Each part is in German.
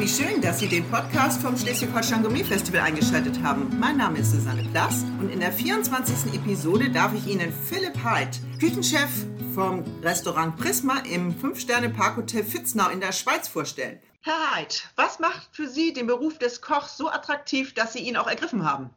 Wie schön, dass Sie den Podcast vom Schleswig-Holstein Gourmet Festival eingeschaltet haben. Mein Name ist Susanne Plass und in der 24. Episode darf ich Ihnen Philipp Heid, Küchenchef vom Restaurant Prisma im 5-Sterne-Parkhotel Fitznau in der Schweiz vorstellen. Herr Heid, was macht für Sie den Beruf des Kochs so attraktiv, dass Sie ihn auch ergriffen haben?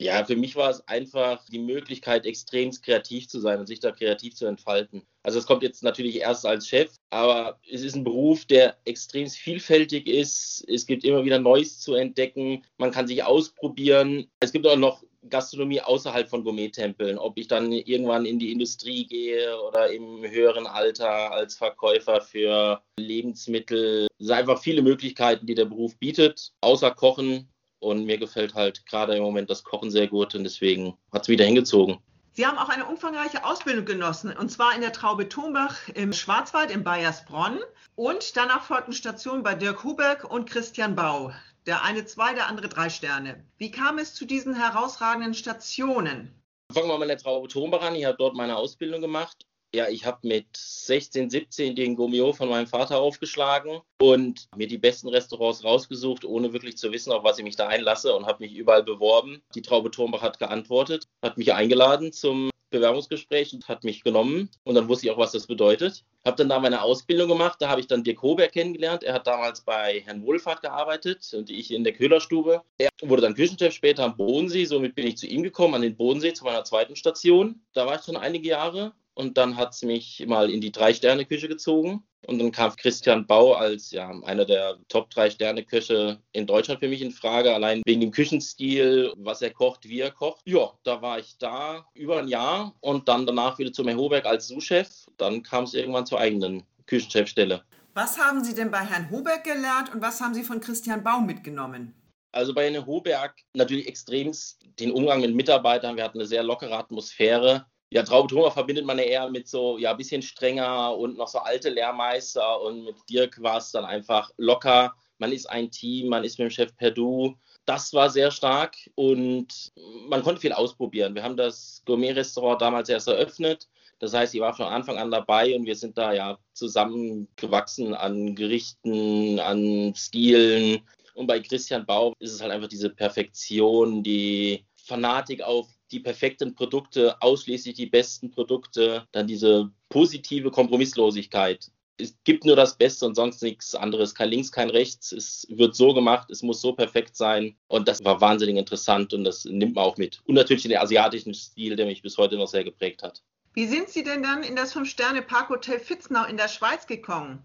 Ja, für mich war es einfach die Möglichkeit, extrem kreativ zu sein und sich da kreativ zu entfalten. Also es kommt jetzt natürlich erst als Chef, aber es ist ein Beruf, der extrem vielfältig ist. Es gibt immer wieder Neues zu entdecken. Man kann sich ausprobieren. Es gibt auch noch Gastronomie außerhalb von Gourmet-Tempeln. Ob ich dann irgendwann in die Industrie gehe oder im höheren Alter als Verkäufer für Lebensmittel. Es sind einfach viele Möglichkeiten, die der Beruf bietet. Außer Kochen und mir gefällt halt gerade im Moment das Kochen sehr gut und deswegen hat es wieder hingezogen. Sie haben auch eine umfangreiche Ausbildung genossen, und zwar in der Traube Thunbach im Schwarzwald in Bayersbronn. Und danach folgten Stationen bei Dirk Huberg und Christian Bau. Der eine zwei, der andere drei Sterne. Wie kam es zu diesen herausragenden Stationen? Fangen wir mal in der Traube Thunbach an. Ich habe dort meine Ausbildung gemacht ja, ich habe mit 16, 17 den Gomio von meinem Vater aufgeschlagen und mir die besten Restaurants rausgesucht, ohne wirklich zu wissen, auf was ich mich da einlasse und habe mich überall beworben. Die Traube Turmbach hat geantwortet, hat mich eingeladen zum Bewerbungsgespräch und hat mich genommen und dann wusste ich auch, was das bedeutet. Habe dann da meine Ausbildung gemacht, da habe ich dann Dirk Hoberg kennengelernt. Er hat damals bei Herrn Wohlfahrt gearbeitet und ich in der Köhlerstube. Er wurde dann Küchenchef später am Bodensee, somit bin ich zu ihm gekommen, an den Bodensee, zu meiner zweiten Station. Da war ich schon einige Jahre und dann hat es mich mal in die Drei-Sterne-Küche gezogen. Und dann kam Christian Bau als ja, einer der Top drei Sterne Köche in Deutschland für mich in Frage, allein wegen dem Küchenstil, was er kocht, wie er kocht. Ja, da war ich da über ein Jahr und dann danach wieder zum Herr Hoberg als Sous-Chef. Dann kam es irgendwann zur eigenen Küchenchefstelle. Was haben Sie denn bei Herrn Hoberg gelernt und was haben Sie von Christian Bau mitgenommen? Also bei Herrn Hoberg natürlich extrem den Umgang mit Mitarbeitern. Wir hatten eine sehr lockere Atmosphäre ja, Traube verbindet man ja eher mit so, ja, ein bisschen strenger und noch so alte Lehrmeister und mit Dirk war es dann einfach locker. Man ist ein Team, man ist mit dem Chef per Du. Das war sehr stark und man konnte viel ausprobieren. Wir haben das Gourmet-Restaurant damals erst eröffnet. Das heißt, ich war von Anfang an dabei und wir sind da ja zusammengewachsen an Gerichten, an Stilen. Und bei Christian Bau ist es halt einfach diese Perfektion, die Fanatik auf die perfekten Produkte, ausschließlich die besten Produkte, dann diese positive Kompromisslosigkeit. Es gibt nur das Beste und sonst nichts anderes. Kein Links, kein Rechts. Es wird so gemacht, es muss so perfekt sein. Und das war wahnsinnig interessant und das nimmt man auch mit. Und natürlich den asiatischen Stil, der mich bis heute noch sehr geprägt hat. Wie sind Sie denn dann in das Fünf-Sterne-Parkhotel Fitznau in der Schweiz gekommen?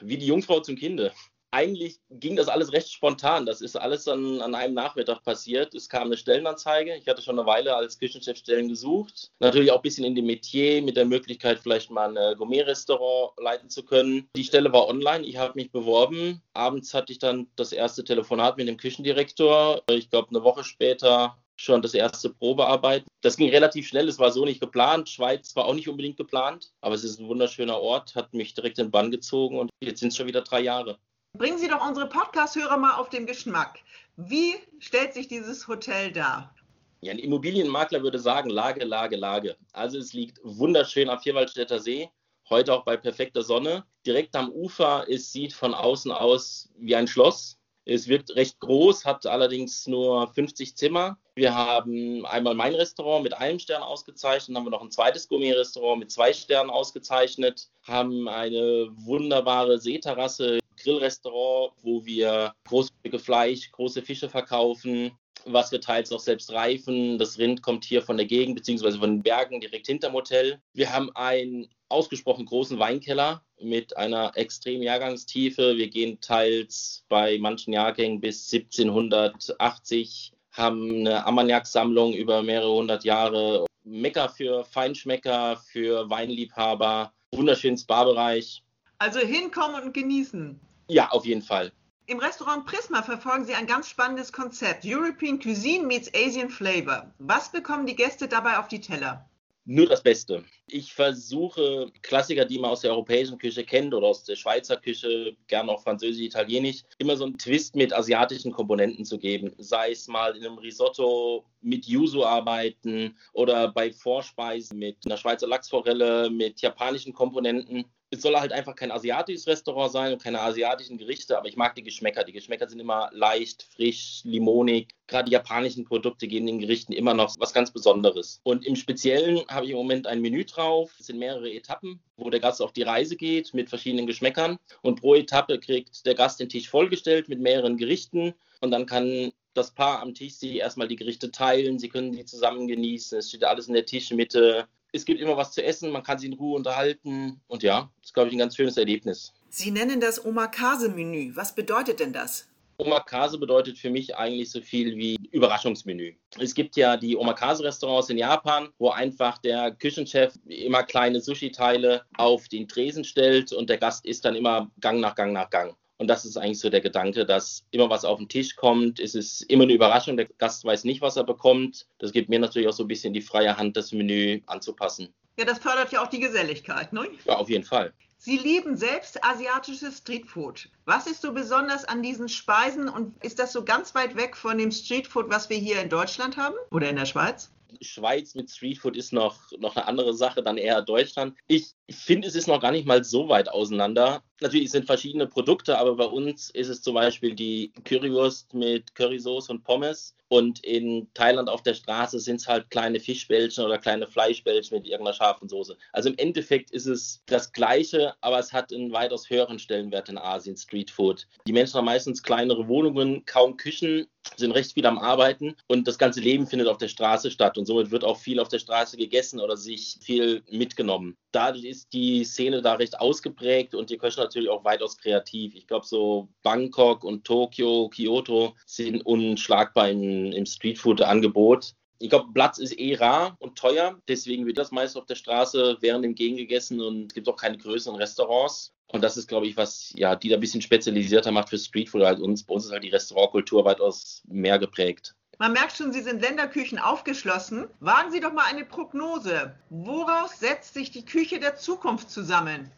Wie die Jungfrau zum Kinde eigentlich ging das alles recht spontan. Das ist alles an, an einem Nachmittag passiert. Es kam eine Stellenanzeige. Ich hatte schon eine Weile als Küchenchef Stellen gesucht. Natürlich auch ein bisschen in dem Metier mit der Möglichkeit, vielleicht mal ein Gourmet-Restaurant leiten zu können. Die Stelle war online. Ich habe mich beworben. Abends hatte ich dann das erste Telefonat mit dem Küchendirektor. Ich glaube, eine Woche später schon das erste Probearbeit. Das ging relativ schnell, es war so nicht geplant. Schweiz war auch nicht unbedingt geplant, aber es ist ein wunderschöner Ort, hat mich direkt in den Bann gezogen und jetzt sind es schon wieder drei Jahre. Bringen Sie doch unsere Podcast-Hörer mal auf den Geschmack. Wie stellt sich dieses Hotel dar? Ja, ein Immobilienmakler würde sagen, Lage, Lage, Lage. Also es liegt wunderschön am Vierwaldstätter See, heute auch bei perfekter Sonne. Direkt am Ufer, es sieht von außen aus wie ein Schloss. Es wirkt recht groß, hat allerdings nur 50 Zimmer. Wir haben einmal mein Restaurant mit einem Stern ausgezeichnet, haben wir noch ein zweites Gourmet-Restaurant mit zwei Sternen ausgezeichnet, haben eine wunderbare Seeterrasse Grillrestaurant, wo wir große Fleisch, große Fische verkaufen, was wir teils auch selbst reifen. Das Rind kommt hier von der Gegend beziehungsweise von den Bergen direkt hinterm Hotel. Wir haben einen ausgesprochen großen Weinkeller mit einer extremen Jahrgangstiefe. Wir gehen teils bei manchen Jahrgängen bis 1780, haben eine Armagnac-Sammlung über mehrere hundert Jahre. Mecker für Feinschmecker, für Weinliebhaber, wunderschönen Spa-Bereich. Also hinkommen und genießen. Ja, auf jeden Fall. Im Restaurant Prisma verfolgen Sie ein ganz spannendes Konzept. European Cuisine meets Asian Flavor. Was bekommen die Gäste dabei auf die Teller? Nur das Beste. Ich versuche Klassiker, die man aus der europäischen Küche kennt oder aus der Schweizer Küche, gerne auch französisch, italienisch, immer so einen Twist mit asiatischen Komponenten zu geben. Sei es mal in einem Risotto mit Yuzu arbeiten oder bei Vorspeisen mit einer Schweizer Lachsforelle, mit japanischen Komponenten. Es soll halt einfach kein asiatisches Restaurant sein und keine asiatischen Gerichte, aber ich mag die Geschmäcker. Die Geschmäcker sind immer leicht, frisch, limonig. Gerade die japanischen Produkte geben den Gerichten immer noch was ganz Besonderes. Und im Speziellen habe ich im Moment ein Menü drauf. Es sind mehrere Etappen, wo der Gast auf die Reise geht mit verschiedenen Geschmäckern. Und pro Etappe kriegt der Gast den Tisch vollgestellt mit mehreren Gerichten. Und dann kann das Paar am Tisch sich erstmal die Gerichte teilen. Sie können die zusammen genießen. Es steht alles in der Tischmitte es gibt immer was zu essen, man kann sich in Ruhe unterhalten und ja, das ist, glaube ich, ein ganz schönes Erlebnis. Sie nennen das Omakase-Menü. Was bedeutet denn das? Omakase bedeutet für mich eigentlich so viel wie Überraschungsmenü. Es gibt ja die Omakase-Restaurants in Japan, wo einfach der Küchenchef immer kleine Sushi-Teile auf den Tresen stellt und der Gast isst dann immer Gang nach Gang nach Gang. Und das ist eigentlich so der Gedanke, dass immer was auf den Tisch kommt. Es ist immer eine Überraschung. Der Gast weiß nicht, was er bekommt. Das gibt mir natürlich auch so ein bisschen die freie Hand, das Menü anzupassen. Ja, das fördert ja auch die Geselligkeit, ne? Ja, auf jeden Fall. Sie lieben selbst asiatisches Streetfood. Was ist so besonders an diesen Speisen und ist das so ganz weit weg von dem Streetfood, was wir hier in Deutschland haben oder in der Schweiz? Schweiz mit Streetfood ist noch, noch eine andere Sache, dann eher Deutschland. Ich finde, es ist noch gar nicht mal so weit auseinander. Natürlich sind verschiedene Produkte, aber bei uns ist es zum Beispiel die Currywurst mit Currysoße und Pommes. Und in Thailand auf der Straße sind es halt kleine Fischbällchen oder kleine Fleischbällchen mit irgendeiner scharfen Soße. Also im Endeffekt ist es das Gleiche, aber es hat einen weitaus höheren Stellenwert in Asien, Streetfood. Die Menschen haben meistens kleinere Wohnungen, kaum Küchen, sind recht viel am Arbeiten und das ganze Leben findet auf der Straße statt und somit wird auch viel auf der Straße gegessen oder sich viel mitgenommen. Dadurch ist die Szene da recht ausgeprägt und die Köche natürlich auch weitaus kreativ. Ich glaube, so Bangkok und Tokio, Kyoto sind unschlagbar im, im Streetfood-Angebot. Ich glaube, Platz ist eh rar und teuer, deswegen wird das meist auf der Straße während dem Gehen gegessen und es gibt auch keine größeren Restaurants. Und das ist, glaube ich, was ja, die da ein bisschen spezialisierter macht für Streetfood als uns. Bei uns ist halt die Restaurantkultur weitaus mehr geprägt. Man merkt schon, Sie sind Länderküchen aufgeschlossen. Wagen Sie doch mal eine Prognose. Woraus setzt sich die Küche der Zukunft zusammen?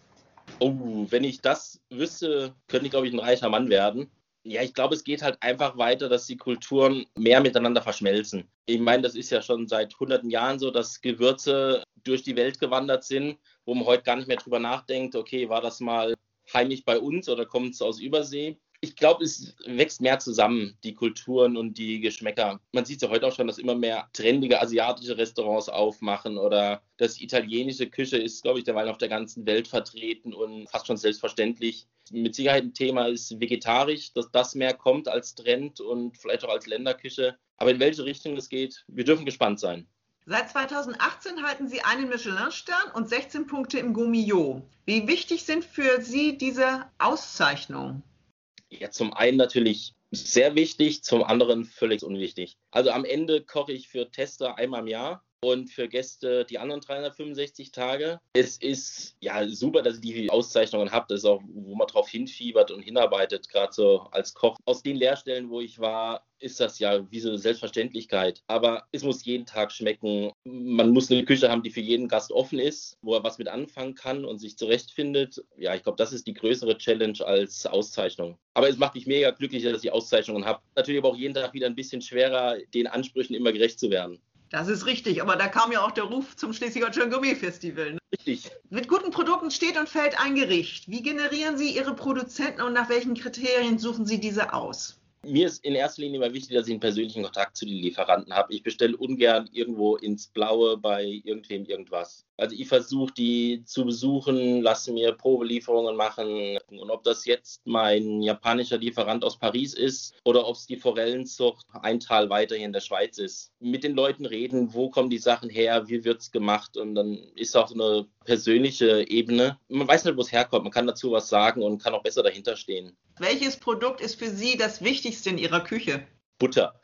Oh, wenn ich das wüsste, könnte ich, glaube ich, ein reicher Mann werden. Ja, ich glaube, es geht halt einfach weiter, dass die Kulturen mehr miteinander verschmelzen. Ich meine, das ist ja schon seit hunderten Jahren so, dass Gewürze durch die Welt gewandert sind, wo man heute gar nicht mehr drüber nachdenkt, okay, war das mal heimisch bei uns oder kommt es aus Übersee? Ich glaube, es wächst mehr zusammen, die Kulturen und die Geschmäcker. Man sieht ja heute auch schon, dass immer mehr trendige asiatische Restaurants aufmachen oder das italienische Küche ist, glaube ich, derweil auf der ganzen Welt vertreten und fast schon selbstverständlich. Mit Sicherheit ein Thema ist vegetarisch, dass das mehr kommt als Trend und vielleicht auch als Länderküche. Aber in welche Richtung es geht, wir dürfen gespannt sein. Seit 2018 halten Sie einen Michelin-Stern und 16 Punkte im Gourmillot. Wie wichtig sind für Sie diese Auszeichnungen? Ja, zum einen natürlich sehr wichtig, zum anderen völlig unwichtig. Also am Ende koche ich für Tester einmal im Jahr und für Gäste die anderen 365 Tage. Es ist ja super, dass ihr die Auszeichnungen habt. Das ist auch, wo man drauf hinfiebert und hinarbeitet, gerade so als Koch. Aus den Lehrstellen, wo ich war, ist das ja wie so eine Selbstverständlichkeit. Aber es muss jeden Tag schmecken. Man muss eine Küche haben, die für jeden Gast offen ist, wo er was mit anfangen kann und sich zurechtfindet. Ja, ich glaube, das ist die größere Challenge als Auszeichnung. Aber es macht mich mega glücklich, dass ich Auszeichnungen habe. Natürlich aber auch jeden Tag wieder ein bisschen schwerer, den Ansprüchen immer gerecht zu werden. Das ist richtig, aber da kam ja auch der Ruf zum Schleswig-Holstein Gourmet Festival. Ne? Richtig. Mit guten Produkten steht und fällt ein Gericht. Wie generieren Sie Ihre Produzenten und nach welchen Kriterien suchen Sie diese aus? Mir ist in erster Linie immer wichtig, dass ich einen persönlichen Kontakt zu den Lieferanten habe. Ich bestelle ungern irgendwo ins Blaue bei irgendwem irgendwas. Also ich versuche die zu besuchen, lasse mir Probelieferungen machen. Und ob das jetzt mein japanischer Lieferant aus Paris ist oder ob es die Forellenzucht ein Tal weiter hier in der Schweiz ist. Mit den Leuten reden, wo kommen die Sachen her, wie wird es gemacht und dann ist auch so eine persönliche Ebene. Man weiß nicht, wo es herkommt, man kann dazu was sagen und kann auch besser dahinter stehen. Welches Produkt ist für Sie das Wichtigste in Ihrer Küche? Butter.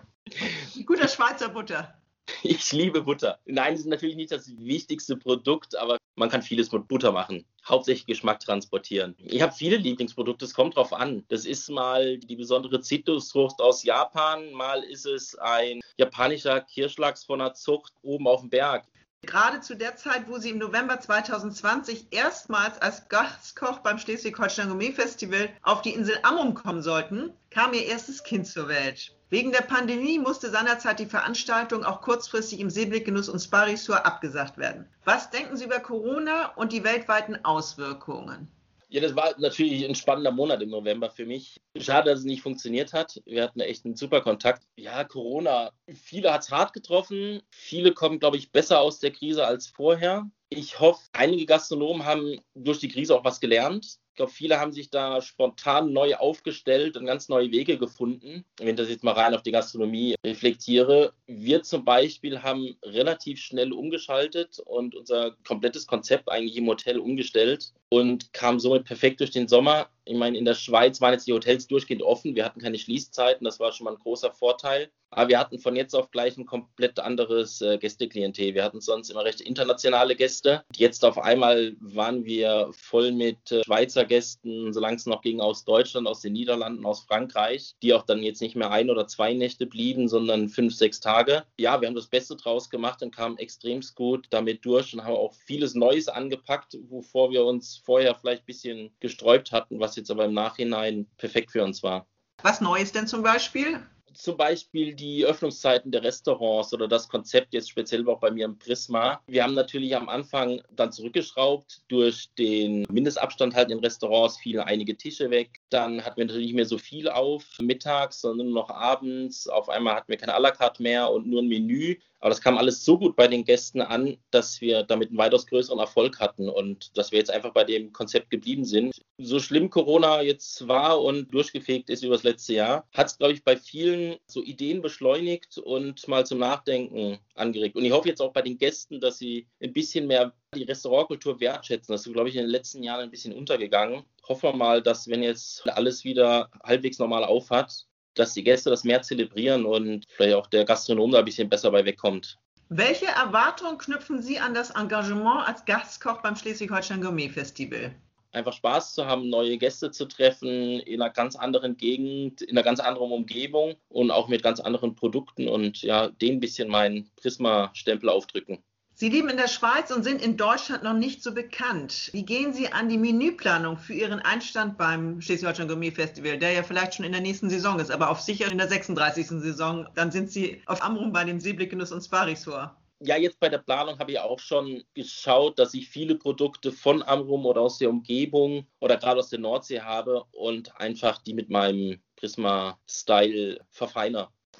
Guter Schweizer Butter. Ich liebe Butter. Nein, es ist natürlich nicht das wichtigste Produkt, aber man kann vieles mit Butter machen. Hauptsächlich Geschmack transportieren. Ich habe viele Lieblingsprodukte, es kommt drauf an. Das ist mal die besondere Zitrusfrucht aus Japan, mal ist es ein japanischer Kirschlachs von einer Zucht oben auf dem Berg. Gerade zu der Zeit, wo Sie im November 2020 erstmals als Gastkoch beim Schleswig-Holstein Gourmet Festival auf die Insel Amrum kommen sollten, kam Ihr erstes Kind zur Welt. Wegen der Pandemie musste seinerzeit die Veranstaltung auch kurzfristig im Seeblickgenuss und Sparisur abgesagt werden. Was denken Sie über Corona und die weltweiten Auswirkungen? Ja, das war natürlich ein spannender Monat im November für mich. Schade, dass es nicht funktioniert hat. Wir hatten echt einen super Kontakt. Ja, Corona. Viele hat es hart getroffen. Viele kommen, glaube ich, besser aus der Krise als vorher. Ich hoffe, einige Gastronomen haben durch die Krise auch was gelernt. Ich glaube, viele haben sich da spontan neu aufgestellt und ganz neue Wege gefunden. Wenn ich das jetzt mal rein auf die Gastronomie reflektiere, wir zum Beispiel haben relativ schnell umgeschaltet und unser komplettes Konzept eigentlich im Hotel umgestellt und kamen somit perfekt durch den Sommer. Ich meine, in der Schweiz waren jetzt die Hotels durchgehend offen. Wir hatten keine Schließzeiten. Das war schon mal ein großer Vorteil. Aber wir hatten von jetzt auf gleich ein komplett anderes äh, Gästeklientel. Wir hatten sonst immer recht internationale Gäste. Jetzt auf einmal waren wir voll mit äh, Schweizer Gästen, solange es noch ging, aus Deutschland, aus den Niederlanden, aus Frankreich, die auch dann jetzt nicht mehr ein oder zwei Nächte blieben, sondern fünf, sechs Tage. Ja, wir haben das Beste draus gemacht und kamen extremst gut damit durch und haben auch vieles Neues angepackt, wovor wir uns vorher vielleicht ein bisschen gesträubt hatten, was jetzt aber im Nachhinein perfekt für uns war. Was Neues denn zum Beispiel? zum Beispiel die Öffnungszeiten der Restaurants oder das Konzept jetzt speziell auch bei mir im Prisma. Wir haben natürlich am Anfang dann zurückgeschraubt durch den Mindestabstand halt in Restaurants, fielen einige Tische weg. Dann hatten wir natürlich nicht mehr so viel auf mittags, sondern nur noch abends. Auf einmal hatten wir keine à la carte mehr und nur ein Menü. Aber das kam alles so gut bei den Gästen an, dass wir damit einen weitaus größeren Erfolg hatten und dass wir jetzt einfach bei dem Konzept geblieben sind. So schlimm Corona jetzt war und durchgefegt ist über das letzte Jahr, hat es, glaube ich, bei vielen so Ideen beschleunigt und mal zum Nachdenken angeregt. Und ich hoffe jetzt auch bei den Gästen, dass sie ein bisschen mehr die Restaurantkultur wertschätzen. Das ist, glaube ich, in den letzten Jahren ein bisschen untergegangen. Hoffen wir mal, dass wenn jetzt alles wieder halbwegs normal aufhat, dass die Gäste das mehr zelebrieren und vielleicht auch der Gastronom da ein bisschen besser bei wegkommt. Welche Erwartungen knüpfen Sie an das Engagement als Gastkoch beim Schleswig-Holstein Gourmet Festival? Einfach Spaß zu haben, neue Gäste zu treffen in einer ganz anderen Gegend, in einer ganz anderen Umgebung und auch mit ganz anderen Produkten und ja, dem ein bisschen meinen Prisma-Stempel aufdrücken. Sie leben in der Schweiz und sind in Deutschland noch nicht so bekannt. Wie gehen Sie an die Menüplanung für Ihren Einstand beim Schleswig-Holstein Gourmet Festival, der ja vielleicht schon in der nächsten Saison ist, aber auf sicher in der 36. Saison? Dann sind Sie auf Amrum bei dem Seeblickgenuss und Sparisor. Ja, jetzt bei der Planung habe ich auch schon geschaut, dass ich viele Produkte von Amrum oder aus der Umgebung oder gerade aus der Nordsee habe und einfach die mit meinem Prisma-Style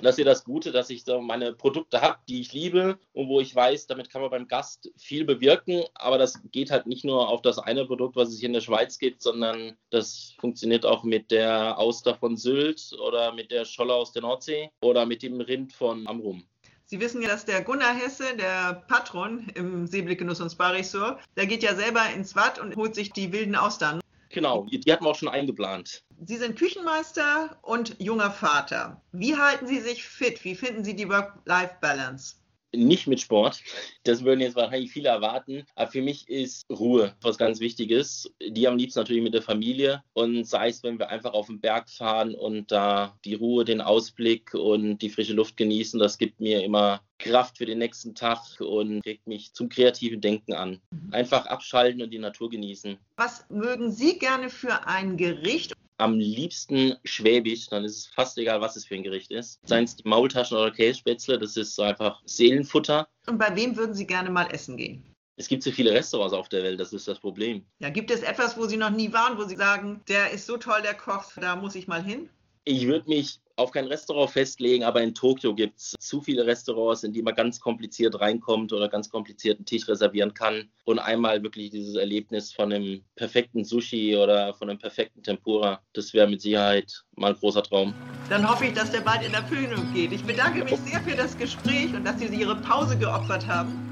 verfeinere das ist ja das Gute, dass ich so meine Produkte habe, die ich liebe und wo ich weiß, damit kann man beim Gast viel bewirken. Aber das geht halt nicht nur auf das eine Produkt, was es hier in der Schweiz gibt, sondern das funktioniert auch mit der Auster von Sylt oder mit der Scholle aus der Nordsee oder mit dem Rind von Amrum. Sie wissen ja, dass der Gunnar Hesse, der Patron im Seeblickgenuss und Sparisur, der geht ja selber ins Watt und holt sich die wilden Austern. Genau, die hatten wir auch schon eingeplant. Sie sind Küchenmeister und junger Vater. Wie halten Sie sich fit? Wie finden Sie die Work-Life-Balance? Nicht mit Sport. Das würden jetzt wahrscheinlich viele erwarten. Aber für mich ist Ruhe was ganz Wichtiges. Die am liebsten natürlich mit der Familie. Und sei es, wenn wir einfach auf den Berg fahren und da die Ruhe, den Ausblick und die frische Luft genießen, das gibt mir immer Kraft für den nächsten Tag und regt mich zum kreativen Denken an. Einfach abschalten und die Natur genießen. Was mögen Sie gerne für ein Gericht? Am liebsten Schwäbisch, dann ist es fast egal, was es für ein Gericht ist. Seien es die Maultaschen oder Kässpätzle, das ist so einfach Seelenfutter. Und bei wem würden Sie gerne mal essen gehen? Es gibt so viele Restaurants auf der Welt, das ist das Problem. Ja, gibt es etwas, wo Sie noch nie waren, wo Sie sagen, der ist so toll, der Koch, da muss ich mal hin? Ich würde mich auf kein Restaurant festlegen, aber in Tokio gibt es zu viele Restaurants, in die man ganz kompliziert reinkommt oder ganz kompliziert einen Tisch reservieren kann und einmal wirklich dieses Erlebnis von einem perfekten Sushi oder von einem perfekten Tempura, das wäre mit Sicherheit mal ein großer Traum. Dann hoffe ich, dass der bald in Erfüllung geht. Ich bedanke mich sehr für das Gespräch und dass Sie Ihre Pause geopfert haben.